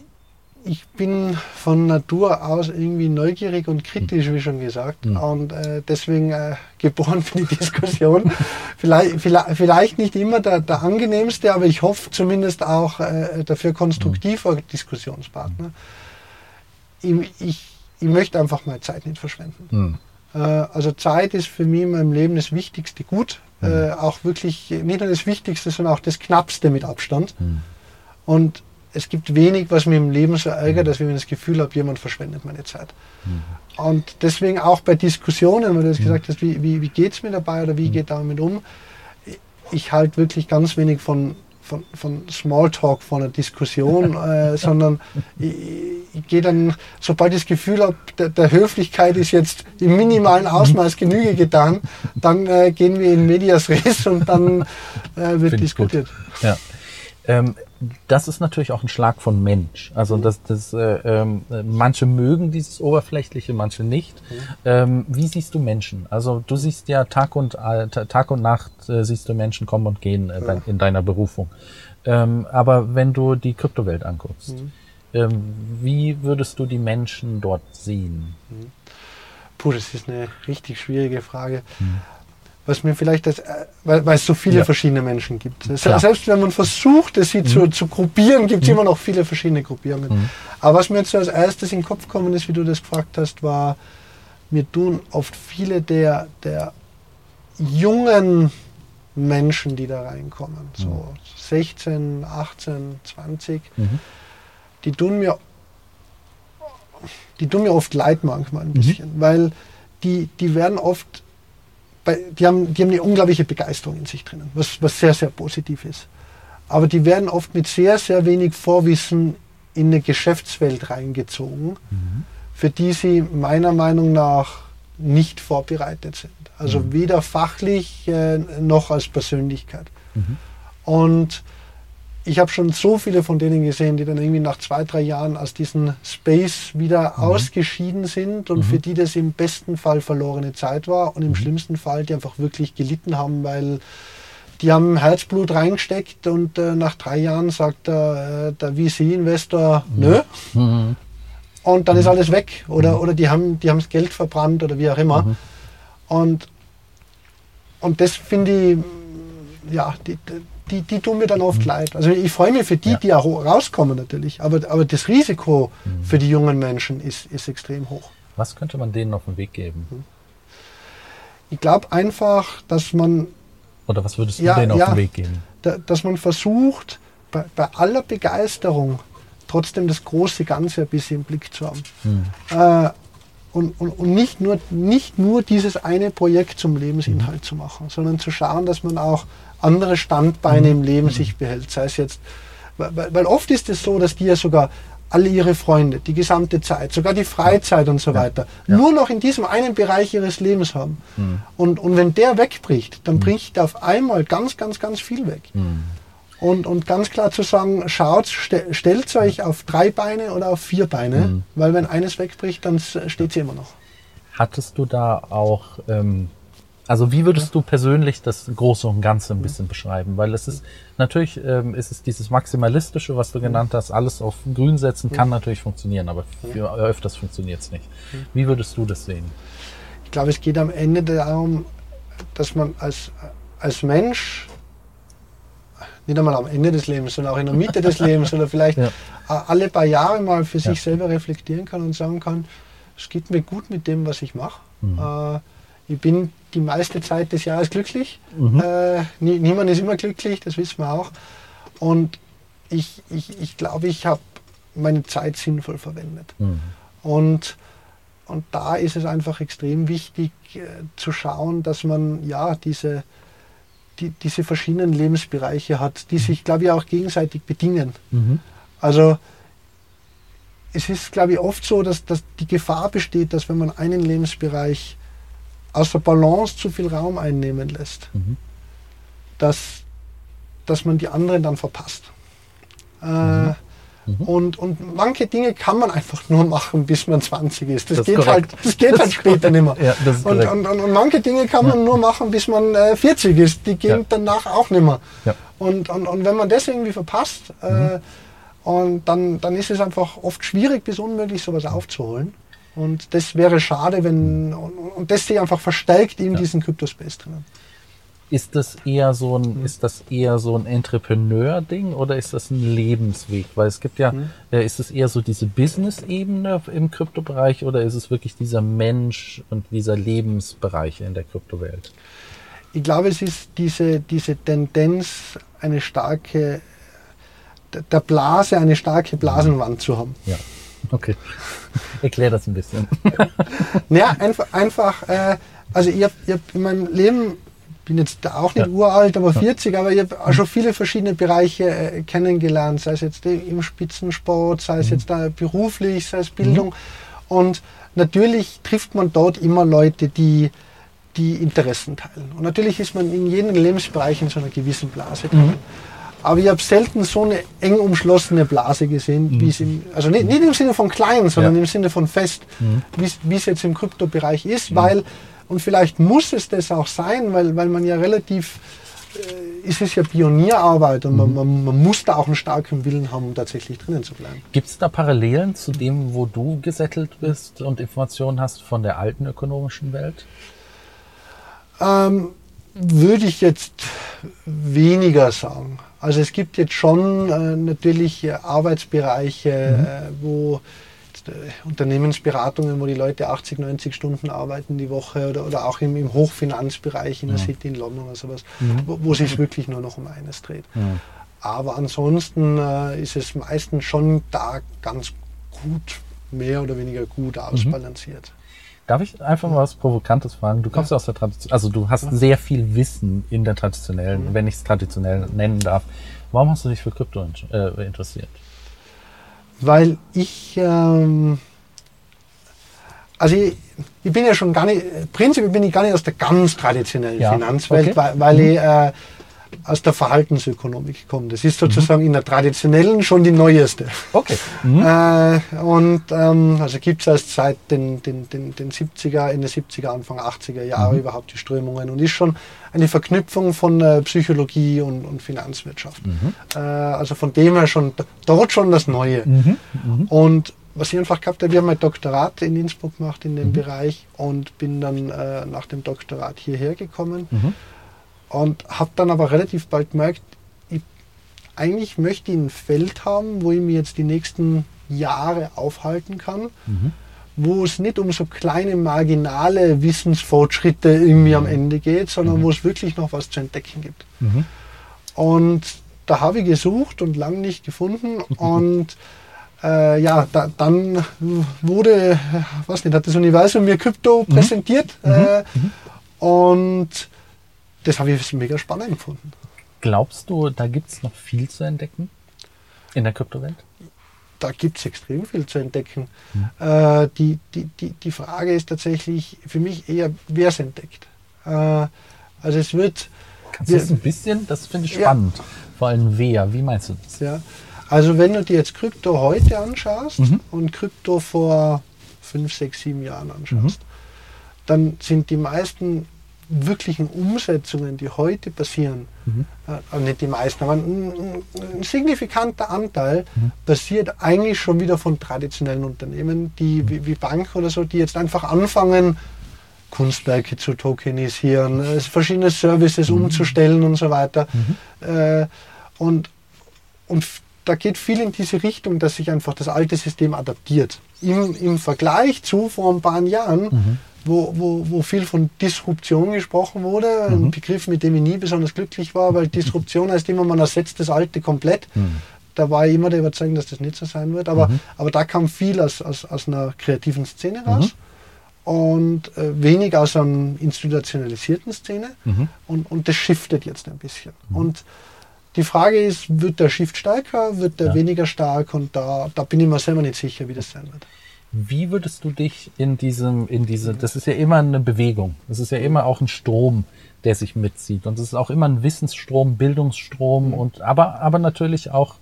ich bin von Natur aus irgendwie neugierig und kritisch, wie schon gesagt. Und äh, deswegen äh, geboren für die Diskussion. vielleicht, vielleicht, vielleicht nicht immer der, der angenehmste, aber ich hoffe zumindest auch äh, dafür konstruktiver Diskussionspartner. Ich, ich, ich möchte einfach meine Zeit nicht verschwenden. Hm. Äh, Also Zeit ist für mich in meinem Leben das wichtigste Gut. Äh, auch wirklich nicht nur das Wichtigste, sondern auch das Knappste mit Abstand. Und es gibt wenig, was mir im Leben so ärgert, dass wenn ich das Gefühl habe, jemand verschwendet meine Zeit. Und deswegen auch bei Diskussionen, weil du jetzt gesagt hast, wie, wie, wie geht es mir dabei oder wie geht damit um, ich, halte wirklich ganz wenig von, von, von Smalltalk, von einer Diskussion, äh, sondern ich, ich gehe dann, sobald ich das Gefühl habe, der, der Höflichkeit ist jetzt im minimalen Ausmaß Genüge getan, dann äh, gehen wir in Medias Res und dann äh, wird Find ich gut. diskutiert. Ja. Ähm, das ist natürlich auch ein Schlag von Mensch. Also das, das, äh, ähm, äh, manche mögen dieses Oberflächliche, manche nicht. Ähm, wie siehst du Menschen? Also du siehst ja Tag und äh, Ta- Tag und Nacht äh, siehst du Menschen kommen und gehen äh, bei, in deiner Berufung. Ähm, aber wenn du die Kryptowelt anguckst, ähm, wie würdest du die Menschen dort sehen? Puh, das ist eine richtig schwierige Frage. Was mir vielleicht, das, äh, weil, weil es so viele Ja. verschiedene Menschen gibt. Klar. Selbst wenn man versucht, es sie zu, zu gruppieren, gibt es immer noch viele verschiedene Gruppierungen. Aber was mir jetzt so als erstes in den Kopf gekommen ist, wie du das gefragt hast, war, mir tun oft viele der, der jungen Menschen, die da reinkommen, so 16, 18, 20, Mhm. die tun mir die tun mir oft leid manchmal ein bisschen, weil die, die werden oft, bei, die, haben, die haben eine unglaubliche Begeisterung in sich drinnen, was, was sehr, sehr positiv ist. Aber die werden oft mit sehr, sehr wenig Vorwissen in eine Geschäftswelt reingezogen, für die sie meiner Meinung nach nicht vorbereitet sind. Also weder fachlich äh, noch als Persönlichkeit. Und ich habe schon so viele von denen gesehen, die dann irgendwie nach zwei, drei Jahren aus diesem Space wieder ausgeschieden sind und für die das im besten Fall verlorene Zeit war und im schlimmsten Fall die einfach wirklich gelitten haben, weil die haben Herzblut reingesteckt und äh, nach drei Jahren sagt der, äh, der VC-Investor, nö. Und dann ist alles weg. Oder, oder die haben die das Geld verbrannt oder wie auch immer. Und, und das finde ich, ja, die, die, die tun mir dann oft leid. Also ich freue mich für die, Ja. die auch rauskommen natürlich. Aber, aber das Risiko für die jungen Menschen ist, ist extrem hoch. Was könnte man denen auf den Weg geben? Ich glaube einfach, dass man Oder was würdest du Ja, denen auf ja. den Weg geben? da, dass man versucht, bei, bei aller Begeisterung trotzdem das große Ganze ein bisschen im Blick zu haben. Äh, und, und, und nicht, nur, nicht nur dieses eine Projekt zum Lebensinhalt zu machen, sondern zu schauen, dass man auch andere Standbeine im Leben sich behält. Sei es jetzt, weil, weil- oft ist es so, dass die ja sogar alle ihre Freunde, die gesamte Zeit, sogar die Freizeit und so weiter, nur noch in diesem einen Bereich ihres Lebens haben. Und, und wenn der wegbricht, dann bricht auf einmal ganz, ganz, ganz viel weg. Und, und ganz klar zu sagen, schaut, ste stellt euch auf drei Beine oder auf vier Beine, weil wenn eines wegbricht, dann steht sie immer noch. Hattest du da auch, ähm, also wie würdest du persönlich das Große und Ganze ein bisschen beschreiben? Weil es ist natürlich, ähm, ist es dieses Maximalistische, was du genannt hast, alles auf grün setzen kann natürlich funktionieren, aber öfters funktioniert es nicht. Wie würdest du das sehen? Ich glaube, es geht am Ende darum, dass man als, als Mensch nicht einmal am Ende des Lebens, sondern auch in der Mitte des Lebens oder vielleicht Ja. alle paar Jahre mal für Ja. sich selber reflektieren kann und sagen kann, es geht mir gut mit dem, was ich mache. Mhm. Äh, ich bin die meiste Zeit des Jahres glücklich. Mhm. Äh, nie, niemand ist immer glücklich, das wissen wir auch. Und ich, ich, ich glaube, ich habe meine Zeit sinnvoll verwendet. Mhm. Und, und da ist es einfach extrem wichtig äh, zu schauen, dass man ja diese, die, diese verschiedenen Lebensbereiche hat, die sich, glaube ich, auch gegenseitig bedingen. Mhm. Also es ist, glaube ich, oft so, dass, dass die Gefahr besteht, dass wenn man einen Lebensbereich außer Balance zu viel Raum einnehmen lässt, Mhm. dass, dass man die anderen dann verpasst. Äh, Mhm. und, und manche Dinge kann man einfach nur machen, bis man 20 ist. Das, Das geht, halt, korrekt. das geht halt später nicht mehr. Ja, das Und, und, und, und manche Dinge kann man nur machen, bis man äh, 40 ist. Die gehen Ja. danach auch nicht mehr. Ja. Mhm. Und, und, und wenn man das irgendwie verpasst, äh, und dann, dann ist es einfach oft schwierig bis unmöglich, sowas aufzuholen. Und das wäre schade, wenn, und, und das sich einfach verstärkt in Ja. diesen Kryptospace drinnen. Ist das eher so ein, Mhm. ist das eher so ein Entrepreneur-Ding oder ist das ein Lebensweg? Weil es gibt ja, Mhm. äh, ist es eher so diese Business-Ebene im Kryptobereich oder ist es wirklich dieser Mensch und dieser Lebensbereich in der Kryptowelt? Ich glaube, es ist diese, diese Tendenz, eine starke, der Blase eine starke Blasenwand zu haben. Ja. Okay. Erklär das ein bisschen. Naja, einfach, einfach äh, also ich habe hab in meinem Leben, bin jetzt da auch nicht Ja. uralt, aber 40, aber ich habe auch schon viele verschiedene Bereiche äh, kennengelernt, sei es jetzt im Spitzensport, sei Mhm. es jetzt da beruflich, sei es Bildung. Und natürlich trifft man dort immer Leute, die die Interessen teilen. Und natürlich ist man in jedem Lebensbereich in so einer gewissen Blase drin. Aber ich habe selten so eine eng umschlossene Blase gesehen, wie es im, also nicht, nicht im Sinne von klein, sondern Ja. im Sinne von fest, wie es- wie es jetzt im Kryptobereich ist, weil, und vielleicht muss es das auch sein, weil, weil man ja relativ, äh, ist es ja Pionierarbeit und man, man, man muss da auch einen starken Willen haben, um tatsächlich drinnen zu bleiben. Gibt es da Parallelen zu dem, wo du gesettelt bist und Informationen hast von der alten ökonomischen Welt? Ähm, würde ich jetzt weniger sagen. Also es gibt jetzt schon äh, natürlich äh, Arbeitsbereiche, äh, wo jetzt, äh, Unternehmensberatungen, wo die Leute 80, 90 Stunden arbeiten die Woche oder, oder auch im, im Hochfinanzbereich in der City in London oder sowas, wo, wo sich wirklich nur noch um eines dreht. Aber ansonsten ist es meistens schon da ganz gut, mehr oder weniger gut ausbalanciert. Darf ich einfach mal was Provokantes fragen? Du kommst ja. aus der Tradition, also du hast sehr viel Wissen in der traditionellen, wenn ich es traditionell nennen darf. Warum hast du dich für Krypto in- äh, interessiert? weil ich, ähm, also ich, ich bin ja schon gar nicht, prinzipiell bin ich gar nicht aus der ganz traditionellen Ja, Finanzwelt, okay. weil, weil ich äh, aus der Verhaltensökonomik komme. Das ist sozusagen in der traditionellen schon die neueste. Okay. Äh, und ähm, also gibt es erst seit den, den, den, den 70er, Ende 70er, Anfang 80er Jahre überhaupt die Strömungen und ist schon eine Verknüpfung von äh, Psychologie und, und Finanzwirtschaft. Äh, also von dem her schon dort schon das Neue. Und was ich einfach gehabt habe, wir haben mein Doktorat in Innsbruck gemacht in dem Bereich und bin dann äh, nach dem Doktorat hierher gekommen und habe dann aber relativ bald gemerkt, ich, eigentlich möchte ich ein Feld haben, wo ich mich jetzt die nächsten Jahre aufhalten kann, wo es nicht um so kleine marginale Wissensfortschritte irgendwie am Ende geht, sondern wo es wirklich noch was zu entdecken gibt. Und da habe ich gesucht und lang nicht gefunden und äh, ja, da, dann wurde, äh, was nicht, hat das Universum mir Krypto präsentiert äh, und das habe ich mega spannend gefunden. Glaubst du, da gibt es noch viel zu entdecken in der Kryptowelt? Da gibt es extrem viel zu entdecken. Äh, die, die, die, die Frage ist tatsächlich für mich eher, wer es entdeckt. Äh, also es wird, Kannst du das ein bisschen? Das finde ich Ja. spannend. Vor allem wer? Wie meinst du das? ja, also wenn du dir jetzt Krypto heute anschaust und Krypto vor fünf, sechs, sieben Jahren anschaust, dann sind die meisten wirklichen Umsetzungen, die heute passieren, äh, also nicht die meisten, aber ein, ein, signifikanter Anteil passiert eigentlich schon wieder von traditionellen Unternehmen, die wie, wie Bank oder so, die jetzt einfach anfangen, Kunstwerke zu tokenisieren, äh, verschiedene Services umzustellen und so weiter. Äh, Und, und da geht viel in diese Richtung, dass sich einfach das alte System adaptiert. Im, im Vergleich zu vor ein paar Jahren, mhm. Wo, wo, wo viel von Disruption gesprochen wurde, mhm. ein Begriff, mit dem ich nie besonders glücklich war, weil Disruption heißt immer, man ersetzt das Alte komplett. Mhm. Da war ich immer der Überzeugung, dass das nicht so sein wird. Aber, mhm. aber da kam viel aus, aus, aus einer kreativen Szene raus mhm. und äh, wenig aus einer institutionalisierten Szene. Mhm. Und, und das shiftet jetzt ein bisschen. Und die Frage ist, wird der Shift stärker, wird der ja. weniger stark? Und da, da bin ich mir selber nicht sicher, wie das sein wird. Wie würdest du dich in diesem, in diese, das ist ja immer eine Bewegung, das ist ja immer auch ein Strom, der sich mitzieht. Und es ist auch immer ein Wissensstrom, Bildungsstrom mhm. und aber, aber natürlich auch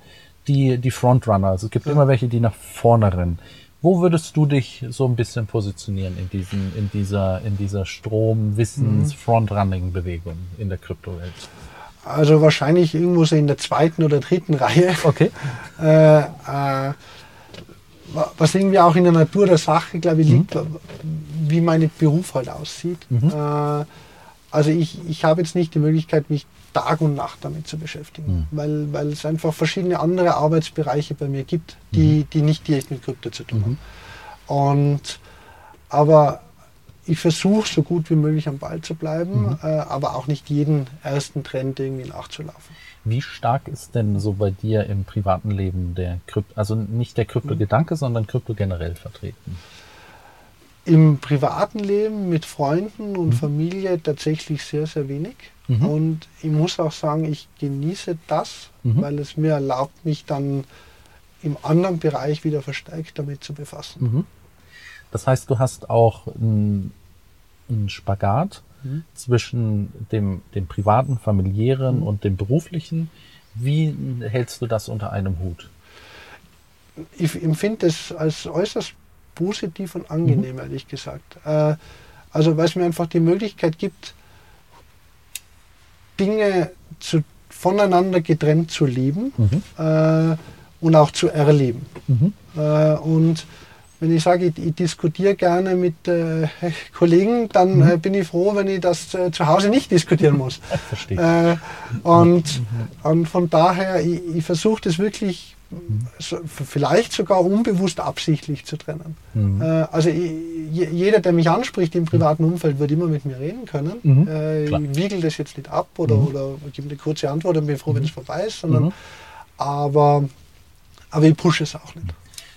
die, die Frontrunner. Also es gibt immer welche, die nach vorne rennen. Wo würdest du dich so ein bisschen positionieren in diesem, in dieser, in dieser Strom-Wissens-Frontrunning-Bewegung in der Kryptowelt? Also wahrscheinlich irgendwo so in der zweiten oder dritten Reihe. Okay. Äh, äh, was irgendwie auch in der Natur der Sache, glaube ich, liegt, mhm. wie mein Beruf halt aussieht. Mhm. Äh, also ich, ich habe jetzt nicht die Möglichkeit, mich Tag und Nacht damit zu beschäftigen, mhm. weil, weil es einfach verschiedene andere Arbeitsbereiche bei mir gibt, die, mhm. die nicht direkt mit Krypto zu tun haben. Mhm. Und aber ich versuche so gut wie möglich am Ball zu bleiben, mhm. äh, aber auch nicht jeden ersten Trend irgendwie nachzulaufen. Wie stark ist denn so bei dir im privaten Leben der Krypto, also nicht der Krypto-Gedanke, sondern Krypto generell vertreten? Im privaten Leben mit Freunden und mhm. Familie tatsächlich sehr, sehr wenig. Mhm. Und ich muss auch sagen, ich genieße das, mhm. weil es mir erlaubt, mich dann im anderen Bereich wieder verstärkt damit zu befassen. Mhm. Das heißt, du hast auch einen, Spagat mhm. zwischen dem, dem privaten, familiären mhm. und dem beruflichen. Wie hältst du das unter einem Hut? Ich empfinde es als äußerst positiv und angenehm, mhm. ehrlich gesagt. Äh, also weil es mir einfach die Möglichkeit gibt, Dinge zu, voneinander getrennt zu leben mhm. äh, und auch zu erleben. Mhm. Äh, und wenn ich sage, ich, ich diskutiere gerne mit äh, Kollegen, dann mhm. äh, bin ich froh, wenn ich das äh, zu Hause nicht diskutieren muss. Verstehe. Äh, und, und von daher, ich, ich versuche das wirklich so, vielleicht sogar unbewusst absichtlich zu trennen. Mhm. Äh, also ich, jeder, der mich anspricht im privaten Umfeld, wird immer mit mir reden können. Mhm. Äh, ich wiegel das jetzt nicht ab oder, mhm. oder gebe eine kurze Antwort und bin froh, wenn es vorbei ist, sondern mhm. aber, aber ich pushe es auch nicht.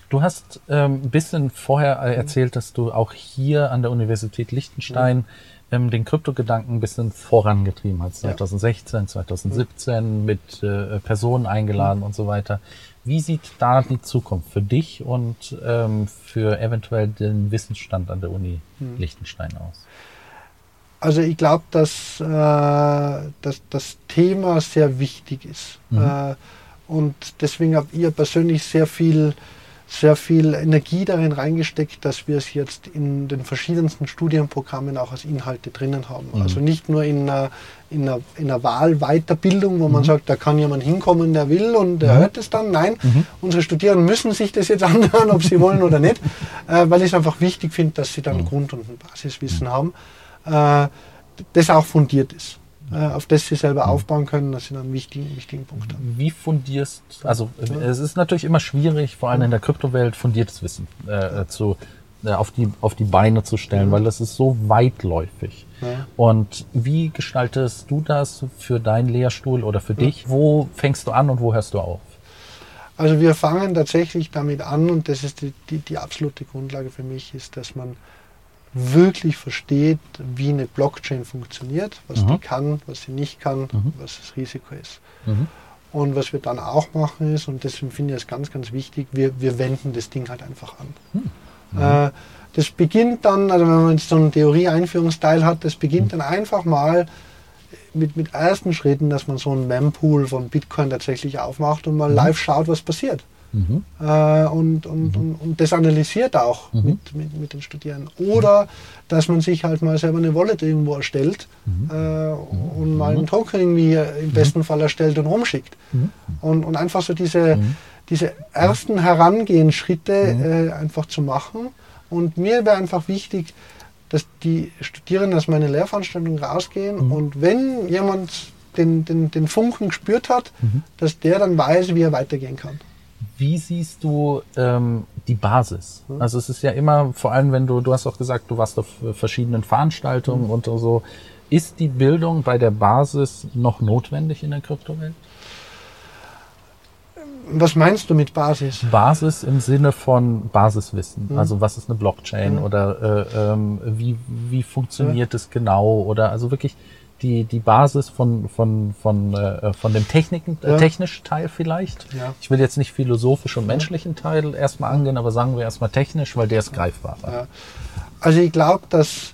Du hast ähm, ein bisschen vorher äh, erzählt, dass du auch hier an der Universität Liechtenstein ähm, den Kryptogedanken ein bisschen vorangetrieben hast. 2016, 2017 mit äh, Personen eingeladen und so weiter. Wie sieht da die Zukunft für dich und ähm, für eventuell den Wissensstand an der Uni hm. Liechtenstein aus? Also ich glaube, dass, äh, dass das Thema sehr wichtig ist. Mhm. Äh, und deswegen habe ich persönlich sehr viel sehr viel Energie darin reingesteckt, dass wir es jetzt in den verschiedensten Studienprogrammen auch als Inhalte drinnen haben. Mhm. Also nicht nur in einer, in einer, in einer Wahlweiterbildung, wo mhm. man sagt, da kann jemand hinkommen, der will und der mhm. hört es dann. Nein, mhm. unsere Studierenden müssen sich das jetzt anhören, ob sie wollen oder nicht, äh, weil ich es einfach wichtig finde, dass sie dann mhm. Grund- und ein Basiswissen haben, äh, das auch fundiert ist. Äh, auf das sie selber mhm. aufbauen können. Das sind ein wichtigen, wichtigen Punkt. Wie fundierst, also ja. es ist natürlich immer schwierig, vor allem in der Kryptowelt, fundiertes Wissen äh, zu, äh, auf, die, auf die Beine zu stellen, ja. weil das ist so weitläufig. Ja. Und wie gestaltest du das für deinen Lehrstuhl oder für dich? Wo fängst du an und wo hörst du auf? Also wir fangen tatsächlich damit an und das ist die, die, die absolute Grundlage für mich, ist, dass man wirklich versteht, wie eine Blockchain funktioniert, was mhm. die kann, was sie nicht kann, mhm. was das Risiko ist. Mhm. Und was wir dann auch machen ist, und deswegen finde ich es ganz, ganz wichtig, wir, wir wenden das Ding halt einfach an. Mhm. Äh, das beginnt dann, also wenn man jetzt so einen Theorie-Einführungsteil hat, das beginnt mhm. dann einfach mal mit, mit ersten Schritten, dass man so einen Mempool von Bitcoin tatsächlich aufmacht und mal mhm. live schaut, was passiert. Mhm. Äh, und, und, mhm. und, und, das analysiert auch mhm. mit, mit, mit, den Studierenden. Oder dass man sich halt mal selber eine Wallet irgendwo erstellt mhm. äh, und mal einen Token irgendwie im besten Fall erstellt und rumschickt. Und, und einfach so diese, diese ersten Herangehensschritte äh, einfach zu machen. Und mir wäre einfach wichtig, dass die Studierenden aus meiner Lehrveranstaltung rausgehen und wenn jemand den, den, den Funken gespürt hat, Mhm. dass der dann weiß, wie er weitergehen kann. Wie siehst du ähm, die Basis? Also es ist ja immer, vor allem wenn du, du hast auch gesagt, du warst auf äh, verschiedenen Veranstaltungen und so. Ist die Bildung bei der Basis noch notwendig in der Kryptowelt? Was meinst du mit Basis? Basis im Sinne von Basiswissen. Also was ist eine Blockchain oder äh, ähm, wie, wie funktioniert es genau oder also wirklich die, die Basis von, von, von, äh, von dem Techniken, äh, Ja. technischen Teil vielleicht. Ja. Ich will jetzt nicht philosophisch und menschlichen Teil erstmal angehen, aber sagen wir erstmal technisch, weil der ist greifbarer. Ja. Also ich glaube, dass,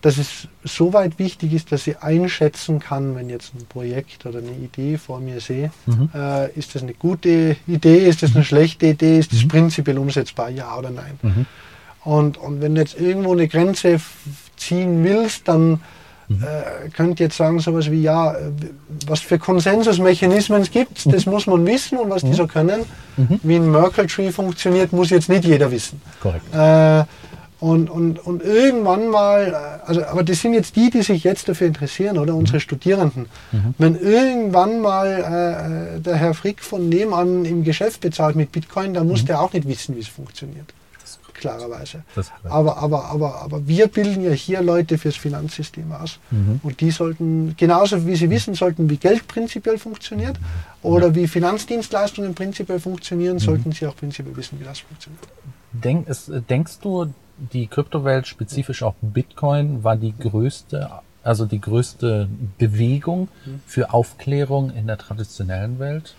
dass es so weit wichtig ist, dass ich einschätzen kann, wenn jetzt ein Projekt oder eine Idee vor mir sehe, äh, ist das eine gute Idee, ist das eine schlechte Idee, ist das prinzipiell umsetzbar, ja oder nein. Und, und wenn du jetzt irgendwo eine Grenze ziehen willst, dann äh, könnt ihr jetzt sagen sowas wie, ja, äh, was für Konsensusmechanismen es gibt, das muss man wissen und was die so können. Wie ein Merkle Tree funktioniert, muss jetzt nicht jeder wissen. Korrekt. Äh, und, und, und irgendwann mal, äh, also, aber das sind jetzt die, die sich jetzt dafür interessieren, oder unsere Studierenden. Wenn irgendwann mal äh, der Herr Frick von nebenan im Geschäft bezahlt mit Bitcoin, dann muss der auch nicht wissen, wie es funktioniert. Klarerweise. Aber, aber, aber, aber wir bilden ja hier Leute fürs Finanzsystem aus. Und die sollten, genauso wie sie wissen sollten, wie Geld prinzipiell funktioniert oder wie Finanzdienstleistungen prinzipiell funktionieren, sollten sie auch prinzipiell wissen, wie das funktioniert. Denk, es, denkst du, die Kryptowelt, spezifisch auch Bitcoin, war die größte, also die größte Bewegung für Aufklärung in der traditionellen Welt?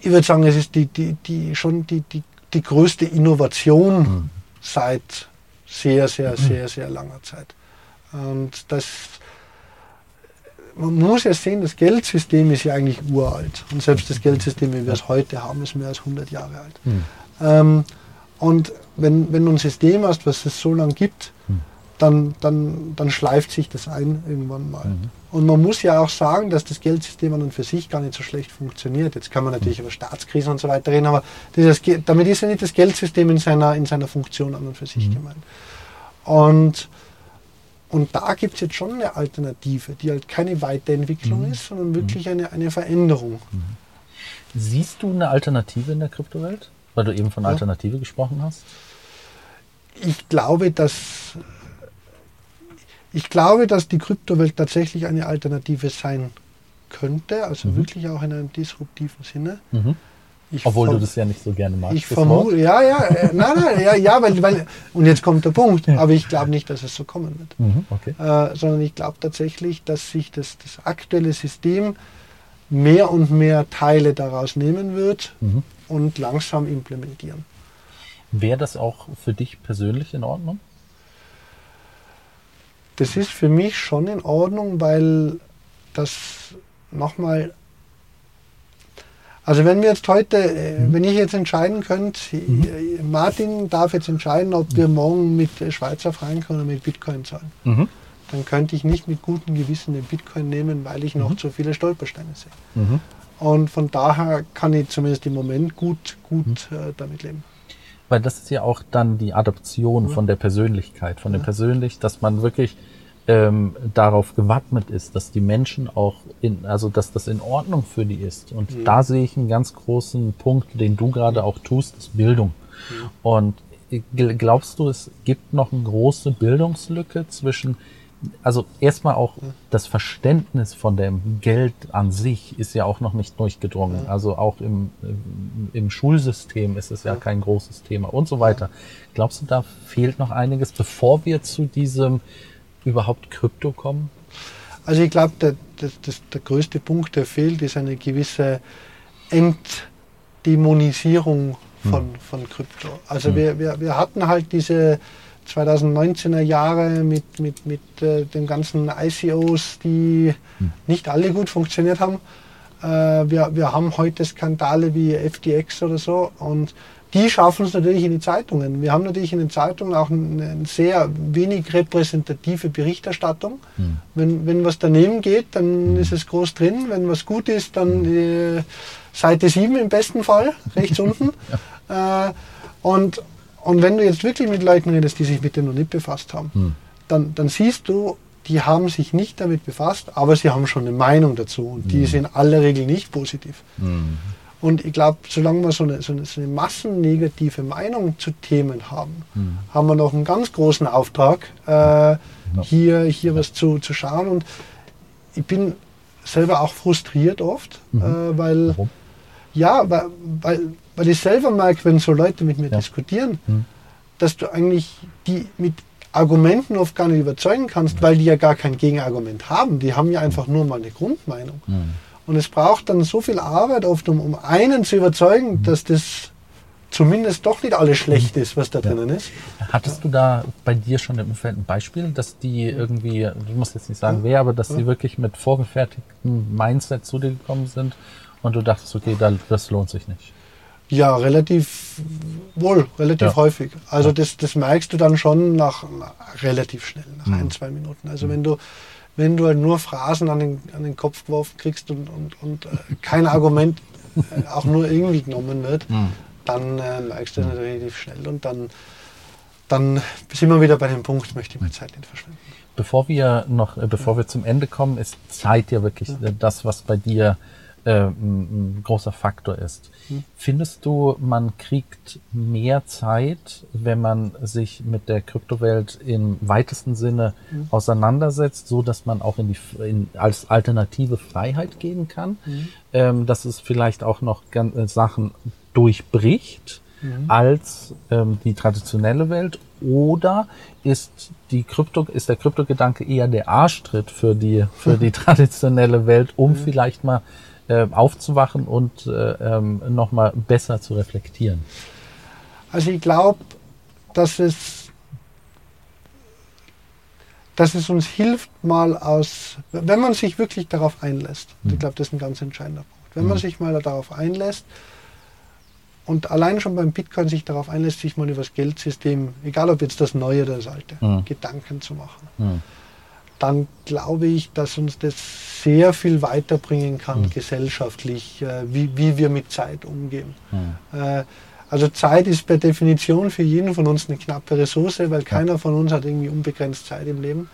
ich würde sagen, es ist die, die, die, schon die, die, die größte Innovation seit sehr, sehr, sehr, sehr langer Zeit. Und das, man muss ja sehen, das Geldsystem ist ja eigentlich uralt. Und selbst das Geldsystem, wie wir es heute haben, ist mehr als 100 Jahre alt. Ähm, und wenn, wenn du ein System hast, was es so lange gibt, dann, dann, dann schleift sich das ein irgendwann mal. Und man muss ja auch sagen, dass das Geldsystem an und für sich gar nicht so schlecht funktioniert. Jetzt kann man natürlich über Staatskrisen und so weiter reden, aber dieses, damit ist ja nicht das Geldsystem in seiner, in seiner Funktion an und für sich gemeint. Und, und da gibt es jetzt schon eine Alternative, die halt keine Weiterentwicklung ist, sondern wirklich eine, eine Veränderung. Siehst du eine Alternative in der Kryptowelt? Weil du eben von Ja. Alternative gesprochen hast. ich glaube, dass ich glaube, dass die Kryptowelt tatsächlich eine Alternative sein könnte, also wirklich auch in einem disruptiven Sinne. Mhm. Ich Obwohl du das ja nicht so gerne magst. Ich vermute, ja, ja, äh, nein, nein, ja, ja, weil, weil, und jetzt kommt der Punkt, aber ich glaube nicht, dass es so kommen wird. Mhm, okay. Äh, sondern ich glaube tatsächlich, dass sich das, das aktuelle System mehr und mehr Teile daraus nehmen wird Mhm. und langsam implementieren. Wäre das auch für dich persönlich in Ordnung? Das ist für mich schon in Ordnung, weil das nochmal. Also wenn wir jetzt heute, äh, wenn ich jetzt entscheiden könnte, äh, Martin darf jetzt entscheiden, ob wir morgen mit äh, Schweizer Franken oder mit Bitcoin zahlen, Mhm. dann könnte ich nicht mit gutem Gewissen den Bitcoin nehmen, weil ich noch zu viele Stolpersteine sehe. Mhm. Und von daher kann ich zumindest im Moment gut, gut äh, damit leben. Weil das ist ja auch dann die Adoption von der Persönlichkeit, von dem persönlich, dass man wirklich ähm, darauf gewappnet ist, dass die Menschen auch in, also dass das in Ordnung für die ist. Und da sehe ich einen ganz großen Punkt, den du gerade auch tust, ist Bildung. Und gl- glaubst du, es gibt noch eine große Bildungslücke zwischen, also erstmal auch das Verständnis von dem Geld an sich ist ja auch noch nicht durchgedrungen. Also auch im, im- Schulsystem ist es ja kein großes Thema und so weiter. Glaubst du, da fehlt noch einiges, bevor wir zu diesem überhaupt Krypto kommen? Also ich glaube, der, das, der größte Punkt, der fehlt, ist eine gewisse Entdämonisierung von, von Krypto. Also wir, wir, wir hatten halt diese 2019er Jahre mit, mit, mit äh, den ganzen ICOs, die nicht alle gut funktioniert haben. Äh, wir, wir haben heute Skandale wie FTX oder so und die schaffen es natürlich in die Zeitungen. Wir haben natürlich in den Zeitungen auch eine, sehr wenig repräsentative Berichterstattung. Wenn, wenn was daneben geht, dann ist es groß drin. Wenn was gut ist, dann äh, Seite 7 im besten Fall, rechts unten. Äh, und, und wenn du jetzt wirklich mit Leuten redest, die sich mit dem noch nicht befasst haben, dann, dann siehst du, die haben sich nicht damit befasst, aber sie haben schon eine Meinung dazu und die ist in aller Regel nicht positiv. Und ich glaube, solange wir so eine, so, eine, so eine massennegative Meinung zu Themen haben, haben wir noch einen ganz großen Auftrag, äh, hier, hier was zu, zu schauen. Und ich bin selber auch frustriert oft, äh, weil, Warum? ja, weil, weil, weil ich selber merke, wenn so Leute mit mir Ja. diskutieren, Mhm. dass du eigentlich die mit Argumenten oft gar nicht überzeugen kannst, weil die ja gar kein Gegenargument haben. Die haben ja einfach nur mal eine Grundmeinung. Mhm. Und es braucht dann so viel Arbeit oft, um, um einen zu überzeugen, dass das zumindest doch nicht alles schlecht ist, was da drinnen ist. Hattest du da bei dir schon im Umfeld ein Beispiel, dass die irgendwie, du musst jetzt nicht sagen wer, aber dass die wirklich mit vorgefertigtem Mindset zu dir gekommen sind und du dachtest, okay, da, das lohnt sich nicht. Ja, relativ wohl, relativ Ja. häufig. Also Ja. das, das merkst du dann schon nach, nach relativ schnell, nach Mhm. ein, zwei Minuten. Also wenn du wenn du halt nur Phrasen an den, an den Kopf geworfen kriegst und, und, und äh, kein Argument äh, auch nur irgendwie genommen wird, Mhm. dann äh, merkst du das relativ schnell und dann, dann sind wir wieder bei dem Punkt, möchte ich meine Zeit nicht verschwenden. Bevor wir noch, äh, bevor wir zum Ende kommen, ist Zeit ja wirklich äh, das, was bei dir äh, ein, großer Faktor ist. Findest du, man kriegt mehr Zeit, wenn man sich mit der Kryptowelt im weitesten Sinne auseinandersetzt, so dass man auch in die in, als alternative Freiheit gehen kann, ähm, dass es vielleicht auch noch gan- äh, Sachen durchbricht? als ähm, die traditionelle Welt? Oder ist die Krypto ist der Kryptogedanke eher der Arschtritt für die für die traditionelle Welt, um vielleicht mal äh, aufzuwachen und äh, ähm, noch mal besser zu reflektieren. Also ich glaube, dass es, dass es uns hilft, mal aus, wenn man sich wirklich darauf einlässt. Und ich glaube, das ist ein ganz entscheidender Punkt. Wenn man sich mal darauf einlässt und allein schon beim Bitcoin sich darauf einlässt, sich mal über das Geldsystem, egal ob jetzt das neue oder das alte, Mhm. Gedanken zu machen, Hm. Dann glaube ich, dass uns das sehr viel weiterbringen kann, Mhm. gesellschaftlich, äh, wie, wie wir mit Zeit umgehen. Hm. Äh, Also Zeit ist per Definition für jeden von uns eine knappe Ressource, weil keiner von uns hat irgendwie unbegrenzt Zeit im Leben.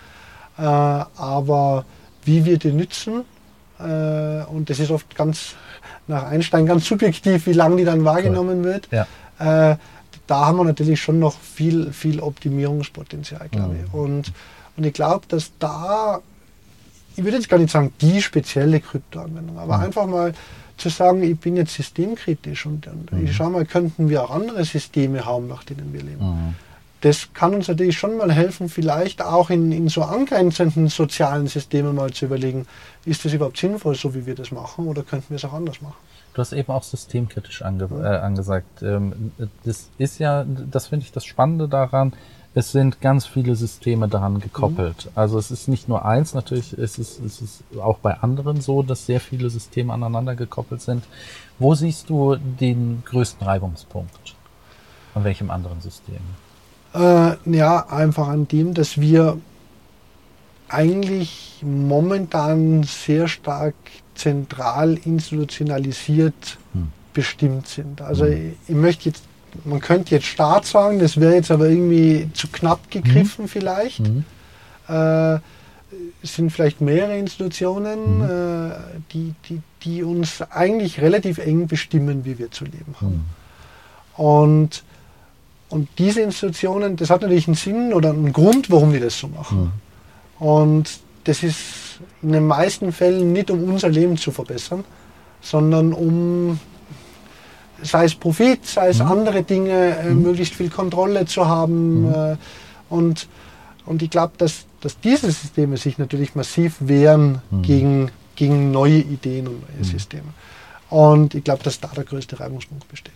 Äh, aber wie wir die nützen, äh, und das ist oft ganz nach Einstein ganz subjektiv, wie lange die dann wahrgenommen wird, Ja. äh, da haben wir natürlich schon noch viel, viel Optimierungspotenzial, glaube ich. Und, und ich glaube, dass da, ich würde jetzt gar nicht sagen, die spezielle Kryptoanwendung, aber einfach mal zu sagen, ich bin jetzt systemkritisch und, und ich schau mal, könnten wir auch andere Systeme haben, nach denen wir leben. Mhm. Das kann uns natürlich schon mal helfen, vielleicht auch in, in so angrenzenden sozialen Systemen mal zu überlegen, ist das überhaupt sinnvoll, so wie wir das machen, oder könnten wir es auch anders machen? Du hast eben auch systemkritisch ange äh, angesagt. Ähm, das ist ja, das finde ich das Spannende daran. Es sind ganz viele Systeme daran gekoppelt. Also es ist nicht nur eins, natürlich ist es, ist es auch bei anderen so, dass sehr viele Systeme aneinander gekoppelt sind. Wo siehst du den größten Reibungspunkt? An welchem anderen System? Äh, ja, einfach an dem, dass wir eigentlich momentan sehr stark zentral institutionalisiert Hm. bestimmt sind. Also ich, ich möchte jetzt, man könnte jetzt Staat sagen, das wäre jetzt aber irgendwie zu knapp gegriffen vielleicht. Mhm. Äh, es sind vielleicht mehrere Institutionen, Mhm. äh, die, die, die uns eigentlich relativ eng bestimmen, wie wir zu leben haben. Mhm. Und, und diese Institutionen, das hat natürlich einen Sinn oder einen Grund, warum die das so machen. Mhm. Und das ist in den meisten Fällen nicht, um unser Leben zu verbessern, sondern um, sei es Profit, sei es Mhm. andere Dinge, äh, möglichst viel Kontrolle zu haben. Mhm. Äh, und, und ich glaube, dass, dass diese Systeme sich natürlich massiv wehren Mhm. gegen, gegen neue Ideen und neue Mhm. Systeme. Und ich glaube, dass da der größte Reibungspunkt besteht.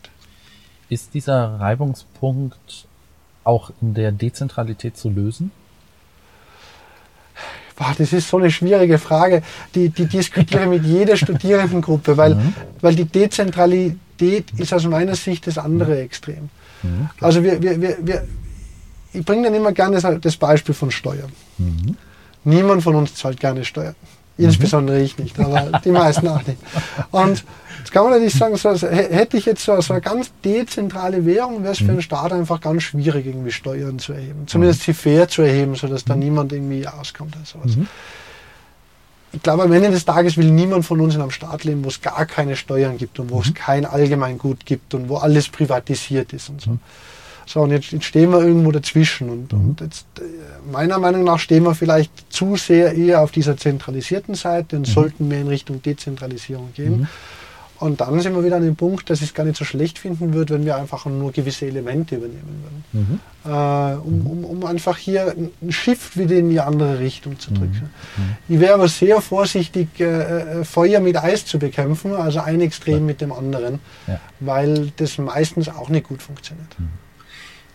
Ist dieser Reibungspunkt auch in der Dezentralität zu lösen? Boah, das ist so eine schwierige Frage. Die, die diskutiere ich mit jeder Studierendengruppe, weil, Mhm. weil die Dezentralität ist aus meiner Sicht das andere Extrem. Mhm. Also wir, wir, wir, wir, ich bringe dann immer gerne das, Beispiel von Steuern. Mhm. Niemand von uns zahlt gerne Steuern. Insbesondere ich nicht, aber die meisten auch nicht. Und jetzt kann man natürlich sagen, so, hätte ich jetzt so, so eine ganz dezentrale Währung, wäre es für den Staat einfach ganz schwierig, irgendwie Steuern zu erheben. Zumindest sie fair zu erheben, sodass da niemand irgendwie auskommt oder sowas. Mhm. Ich glaube, am Ende des Tages will niemand von uns in einem Staat leben, wo es gar keine Steuern gibt und wo es kein Allgemeingut gibt und wo alles privatisiert ist und so. So, und jetzt, jetzt stehen wir irgendwo dazwischen. Und, und jetzt, äh, meiner Meinung nach stehen wir vielleicht zu sehr eher auf dieser zentralisierten Seite und sollten mehr in Richtung Dezentralisierung gehen. Und dann sind wir wieder an dem Punkt, dass ich es gar nicht so schlecht finden würde, wenn wir einfach nur gewisse Elemente übernehmen würden. Äh, um, um, um einfach hier ein Shift wieder in die andere Richtung zu drücken. Ich wäre aber sehr vorsichtig, äh, äh, Feuer mit Eis zu bekämpfen, also ein Extrem mit dem anderen, Ja. weil das meistens auch nicht gut funktioniert.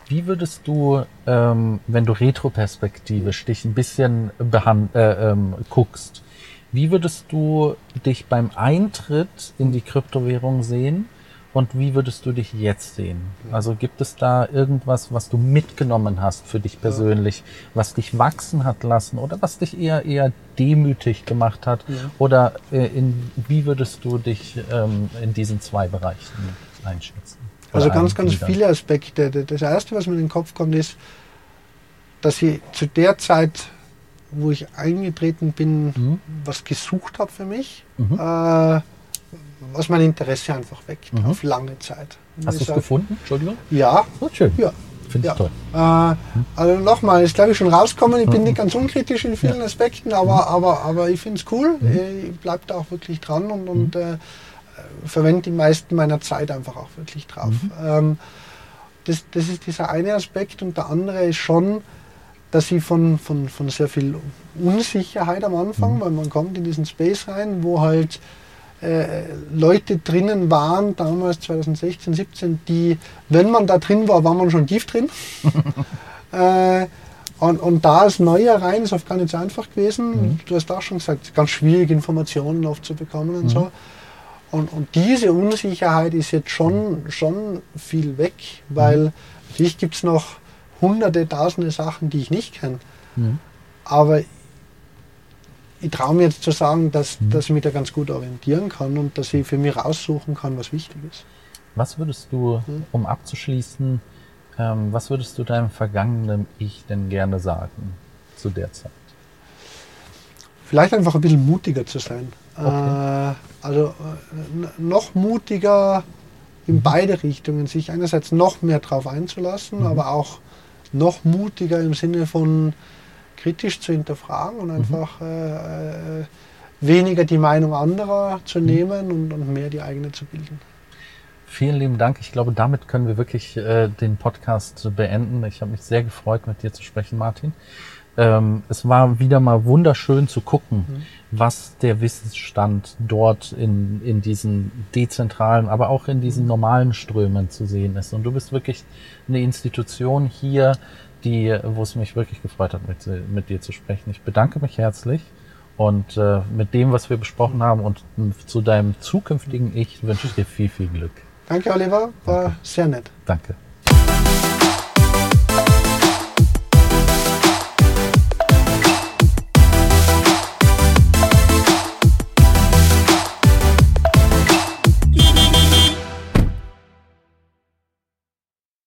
Wie würdest du, ähm, wenn du retroperspektivisch dich ein bisschen äh, ähm, guckst, wie würdest du dich beim Eintritt in die Kryptowährung sehen und wie würdest du dich jetzt sehen? Also gibt es da irgendwas, was du mitgenommen hast für dich persönlich, was dich wachsen hat lassen oder was dich eher eher demütig gemacht hat? Ja. Oder äh, in, wie würdest du dich ähm, in diesen zwei Bereichen einschätzen? Also ganz, ganz viele Aspekte. Das erste, was mir in den Kopf kommt, ist, dass ich zu der Zeit, wo ich eingetreten bin, Mhm. was gesucht habe für mich, Mhm. äh, was mein Interesse einfach weckt, Mhm. auf lange Zeit. Hast du es gefunden? Entschuldigung? Ja, Oh, schön. ja. Finde ich Ja. toll. Äh, also nochmal, ist glaube ich schon rausgekommen. Ich bin Mhm. nicht ganz unkritisch in vielen Aspekten, aber, aber, aber ich finde es cool. Äh, Ich bleibe da auch wirklich dran und, und äh, verwende die meisten meiner Zeit einfach auch wirklich drauf. Ähm, das, das ist dieser eine Aspekt und der andere ist schon, dass ich von, von, von sehr viel Unsicherheit am Anfang, weil man kommt in diesen Space rein, wo halt äh, Leute drinnen waren, damals 2016, 17, die, wenn man da drin war, war man schon tief drin. äh, und, und da als Neuer rein ist oft gar nicht so einfach gewesen. Du hast auch schon gesagt, ganz schwierig Informationen oft zu bekommen und so. Und, und diese Unsicherheit ist jetzt schon, schon viel weg, weil natürlich gibt es noch hunderte, tausende Sachen, die ich nicht kenne. Mhm. Aber ich traue mir jetzt zu sagen, dass, dass ich mich da ganz gut orientieren kann und dass ich für mich raussuchen kann, was wichtig ist. Was würdest du, Mhm. um abzuschließen, ähm, was würdest du deinem vergangenen Ich denn gerne sagen zu der Zeit? Vielleicht einfach ein bisschen mutiger zu sein. Okay. Äh, also äh, noch mutiger in beide Richtungen, sich einerseits noch mehr drauf einzulassen, Mhm. aber auch noch mutiger im Sinne von kritisch zu hinterfragen und einfach äh, äh, weniger die Meinung anderer zu Mhm. nehmen und, und mehr die eigene zu bilden. Vielen lieben Dank. Ich glaube, damit können wir wirklich äh, den Podcast beenden. Ich habe mich sehr gefreut, mit dir zu sprechen, Martin. Ähm, es war wieder mal wunderschön zu gucken, Mhm. was der Wissensstand dort in, in diesen dezentralen, aber auch in diesen normalen Strömen zu sehen ist. Und du bist wirklich eine Institution hier, die, wo es mich wirklich gefreut hat, mit, mit dir zu sprechen. Ich bedanke mich herzlich. Und äh, mit dem, was wir besprochen haben und zu deinem zukünftigen Ich wünsche ich dir viel, viel Glück. Danke, Oliver, war sehr nett. Danke.